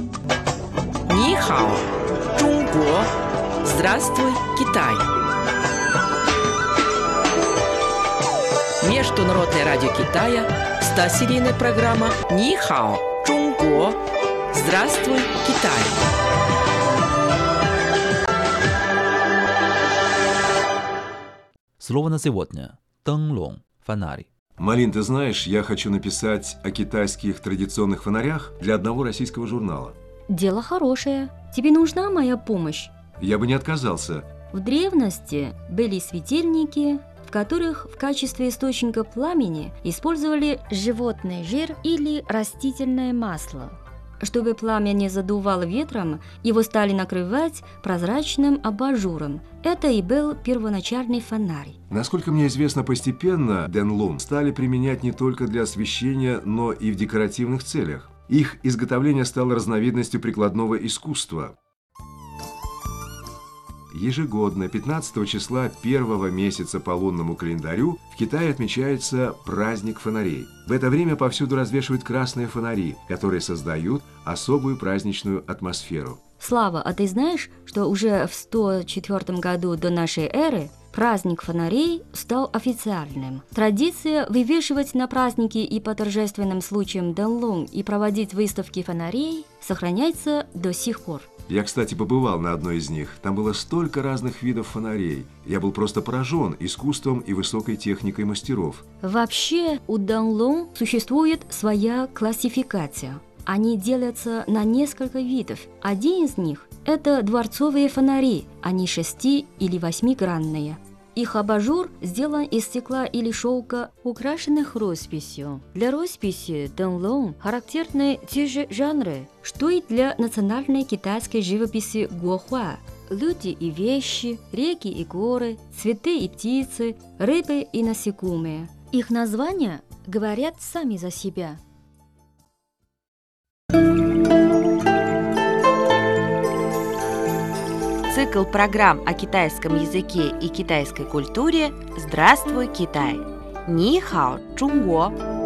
Нихао, Чунго. Здравствуй, Китай. Международное радио Китая, 100-серийная программа Нихао, Чунго. Здравствуй, Китай. Слово на сегодня – тенлong, фонарь. Малин, ты знаешь, я хочу написать о китайских традиционных фонарях для одного российского журнала. Дело хорошее. Тебе нужна моя помощь? Я бы не отказался. В древности были светильники, в которых в качестве источника пламени использовали животный жир или растительное масло. Чтобы пламя не задувало ветром, его стали накрывать прозрачным абажуром. Это и был первоначальный фонарь. Насколько мне известно, постепенно Денлун стали применять не только для освещения, но и в декоративных целях. Их изготовление стало разновидностью прикладного искусства. Ежегодно 15 числа первого месяца по лунному календарю в Китае отмечается праздник фонарей. В это время повсюду развешивают красные фонари, которые создают особую праздничную атмосферу. Слава, а ты знаешь, что уже в 104 году до нашей эры праздник фонарей стал официальным? Традиция вывешивать на праздники и по торжественным случаям Данлун и проводить выставки фонарей сохраняется до сих пор. Я, кстати, побывал на одной из них. Там было столько разных видов фонарей. Я был просто поражен искусством и высокой техникой мастеров. Вообще у Данлун существует своя классификация. Они делятся на несколько видов. Один из них – это дворцовые фонари, они шести- или восьмигранные. Их абажур сделан из стекла или шелка, украшенных росписью. Для росписи Дэнлон характерны те же жанры, что и для национальной китайской живописи Гуохуа. Люди и вещи, реки и горы, цветы и птицы, рыбы и насекомые. Их названия говорят сами за себя – Цикл программ о китайском языке и китайской культуре «Здравствуй, Китай!» Ни хао, Чунго!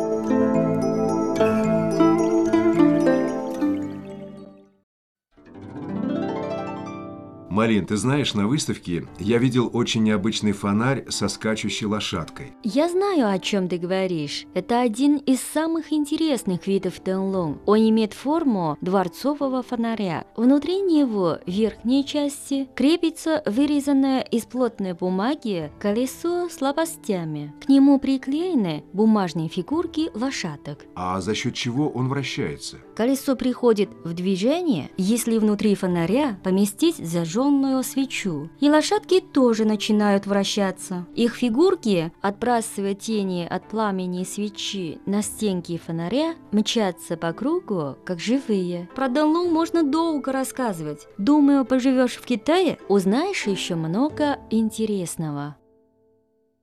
Малин, ты знаешь, на выставке я видел очень необычный фонарь со скачущей лошадкой. Я знаю, о чем ты говоришь. Это один из самых интересных видов Тенлон. Он имеет форму дворцового фонаря. Внутри него, в верхней части, крепится вырезанное из плотной бумаги колесо с лопастями. К нему приклеены бумажные фигурки лошадок. А за счет чего он вращается? Колесо приходит в движение, если внутри фонаря поместить зажженную свечу. И лошадки тоже начинают вращаться. Их фигурки, отбрасывая тени от пламени свечи на стенки фонаря, мчатся по кругу, как живые. Про Данлу можно долго рассказывать. Думаю, поживешь в Китае, узнаешь еще много интересного.